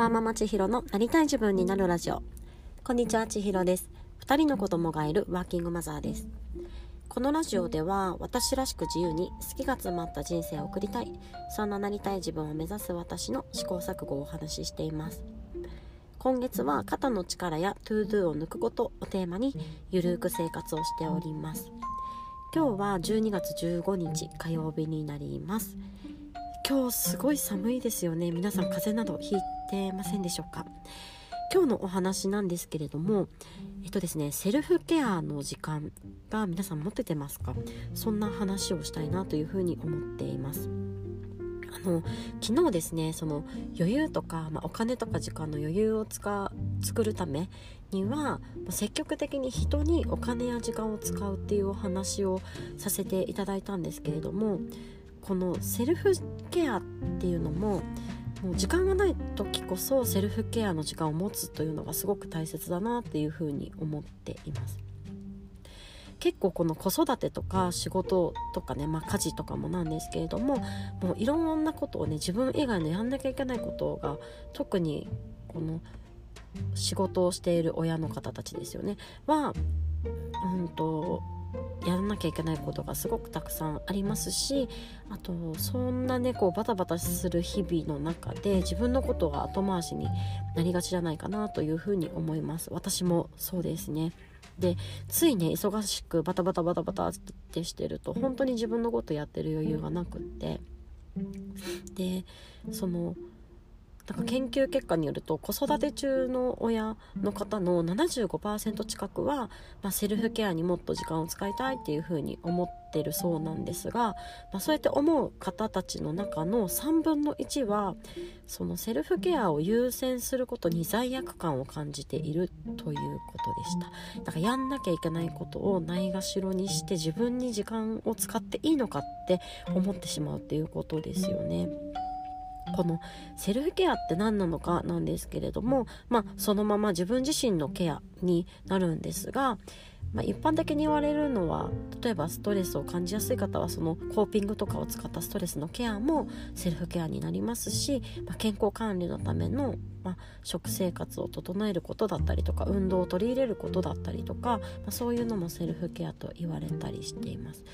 ワーママ千尋のなりたい自分になるラジオ。こんにちは千尋です。2人の子供がいるワーキングマザーです。このラジオでは私らしく自由に好きが詰まった人生を送りたい。そんななりたい自分を目指す私の試行錯誤をお話ししています。今月は肩の力や to do を抜くことをテーマにゆるく生活をしております。今日は12月15日火曜日になります。今日すごい寒いですよね。皆さん風邪などひいてませんでしょうか？今日のお話なんですけれどもえっとですねセルフケアの時間が皆さん持っててますか？そんな話をしたいなというふうに思っています。あの昨日ですねその余裕とか、まあ、お金とか時間の余裕を使作るためには積極的に人にお金や時間を使うっていうお話をさせていただいたんですけれどもこのセルフケアっていうのももう時間がない時こそセルフケアの時間を持つというのがすごく大切だなっていうふうに思っています。結構この子育てとか仕事とかね、まあ、家事とかもなんですけれどももういろんなことをね自分以外のやんなきゃいけないことが特にこの仕事をしている親の方たちですよね。はうんとやらなきゃいけないことがすごくたくさんありますしあとそんなねこうバタバタする日々の中で自分のことが後回しになりがちじゃないかなというふうに思います。私もそうですね。でついね忙しくバタバタバタバタってしてると本当に自分のことやってる余裕がなくって。でそのなんか研究結果によると子育て中の親の方の75%近くは、まあ、セルフケアにもっと時間を使いたいっていうふうに思ってるそうなんですが、まあ、そうやって思う方たちの中の3分の1はそのセルフケアを優先することに罪悪感を感じているということでしただからやんなきゃいけないことをないがしろにして自分に時間を使っていいのかって思ってしまうっていうことですよね。このセルフケアって何なのかなんですけれども、まあ、そのまま自分自身のケアになるんですが、まあ、一般的に言われるのは例えばストレスを感じやすい方はそのコーピングとかを使ったストレスのケアもセルフケアになりますし、まあ、健康管理のための、まあ、食生活を整えることだったりとか運動を取り入れることだったりとか、まあ、そういうのもセルフケアと言われたりしています。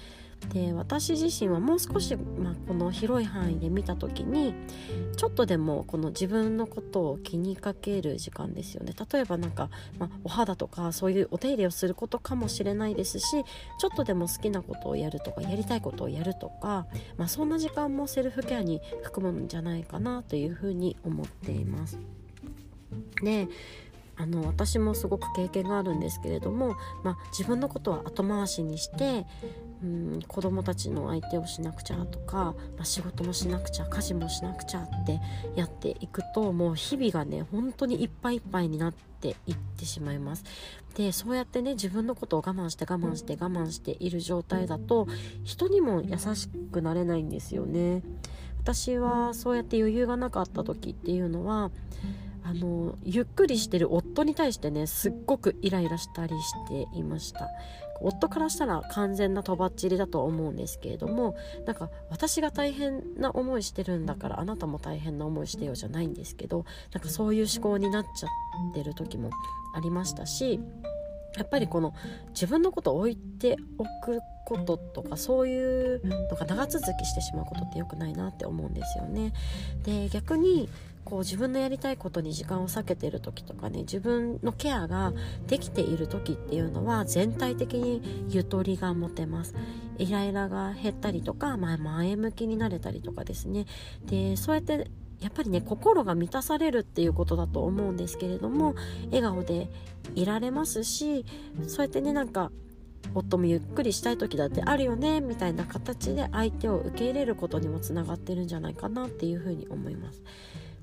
で私自身はもう少し、まあ、この広い範囲で見た時にちょっとでもこの自分のことを気にかける時間ですよね例えばなんか、まあ、お肌とかそういうお手入れをすることかもしれないですしちょっとでも好きなことをやるとかやりたいことをやるとか、まあ、そんな時間もセルフケアに含むんじゃないかなというふうに思っています。であの私もすごく経験があるんですけれども、まあ、自分のことは後回しにしてうん子供たちの相手をしなくちゃとか、まあ、仕事もしなくちゃ家事もしなくちゃってやっていくともう日々がね本当にいっぱいいっぱいになっていってしまいます。でそうやってね自分のことを我慢して我慢して我慢している状態だと人にも優しくなれないんですよね。私はそうやって余裕がなかった時っていうのはあのゆっくりしてる夫に対してねすっごくイライラしたりしていました。夫からしたら完全なとばっちりだと思うんですけれどもなんか私が大変な思いしてるんだからあなたも大変な思いしてよじゃないんですけどなんかそういう思考になっちゃってる時もありましたしやっぱりこの自分のことを置いておくこととかそういうのが長続きしてしまうことって良くないなって思うんですよね。で逆にこう自分のやりたいことに時間を割けている時とかね自分のケアができている時っていうのは全体的にゆとりが持てますイライラが減ったりとか、まあ、前向きになれたりとかですねでそうやってやっぱりね心が満たされるっていうことだと思うんですけれども笑顔でいられますしそうやってねなんか夫もゆっくりしたい時だってあるよねみたいな形で相手を受け入れることにもつながってるんじゃないかなっていうふうに思います。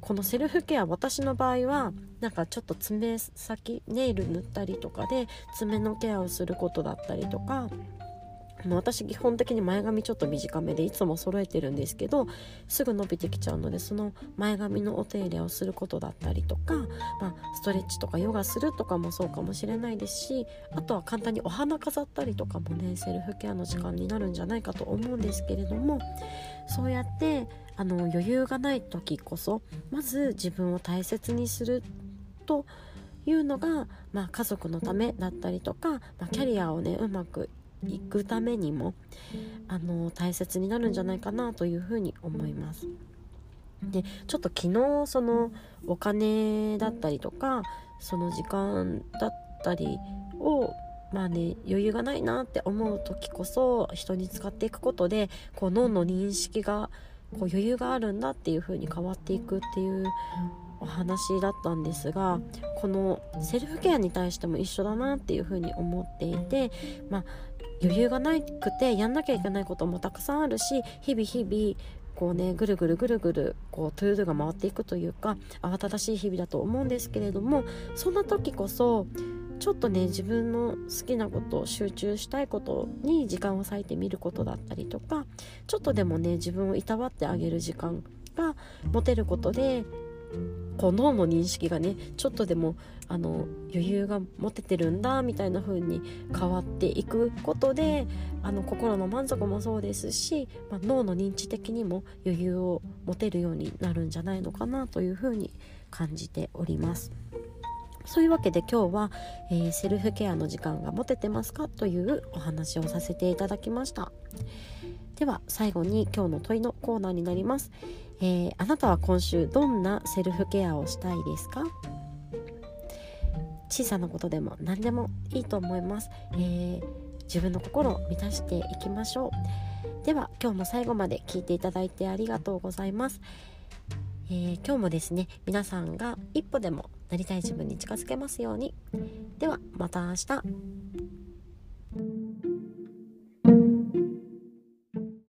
このセルフケア私の場合はなんかちょっと爪先ネイル塗ったりとかで爪のケアをすることだったりとか私基本的に前髪ちょっと短めでいつも揃えてるんですけどすぐ伸びてきちゃうのでその前髪のお手入れをすることだったりとか、まあ、ストレッチとかヨガするとかもそうかもしれないですしあとは簡単にお花飾ったりとかもねセルフケアの時間になるんじゃないかと思うんですけれどもそうやってあの余裕がない時こそまず自分を大切にするというのが、まあ、家族のためだったりとか、まあ、キャリアをねうまくいくためにもあの大切になるんじゃないかなというふうに思います。でちょっと昨日そのお金だったりとかその時間だったりをまあね余裕がないなって思う時こそ人に使っていくことでこう脳の認識がこう余裕があるんだっていう風に変わっていくっていうお話だったんですがこのセルフケアに対しても一緒だなっていう風に思っていて、まあ、余裕がなくてやんなきゃいけないこともたくさんあるし日々日々こうねぐるぐるぐるぐるこう to do が回っていくというか慌ただしい日々だと思うんですけれどもそんな時こそちょっとね自分の好きなこと集中したいことに時間を割いてみることだったりとかちょっとでもね自分をいたわってあげる時間が持てることでこう脳の認識がねちょっとでもあの余裕が持ててるんだみたいな風に変わっていくことであの心の満足もそうですし、まあ、脳の認知的にも余裕を持てるようになるんじゃないのかなという風に感じております。そういうわけで今日は、えー、セルフケアの時間が持ててますかというお話をさせていただきました。では最後に今日の問いのコーナーになります、えー、あなたは今週どんなセルフケアをしたいですか？小さなことでも何でもいいと思います、えー、自分の心を満たしていきましょう。では今日も最後まで聞いていただいてありがとうございます。えー、今日もですね皆さんが一歩でもなりたい自分に近づけますように。ではまた明日。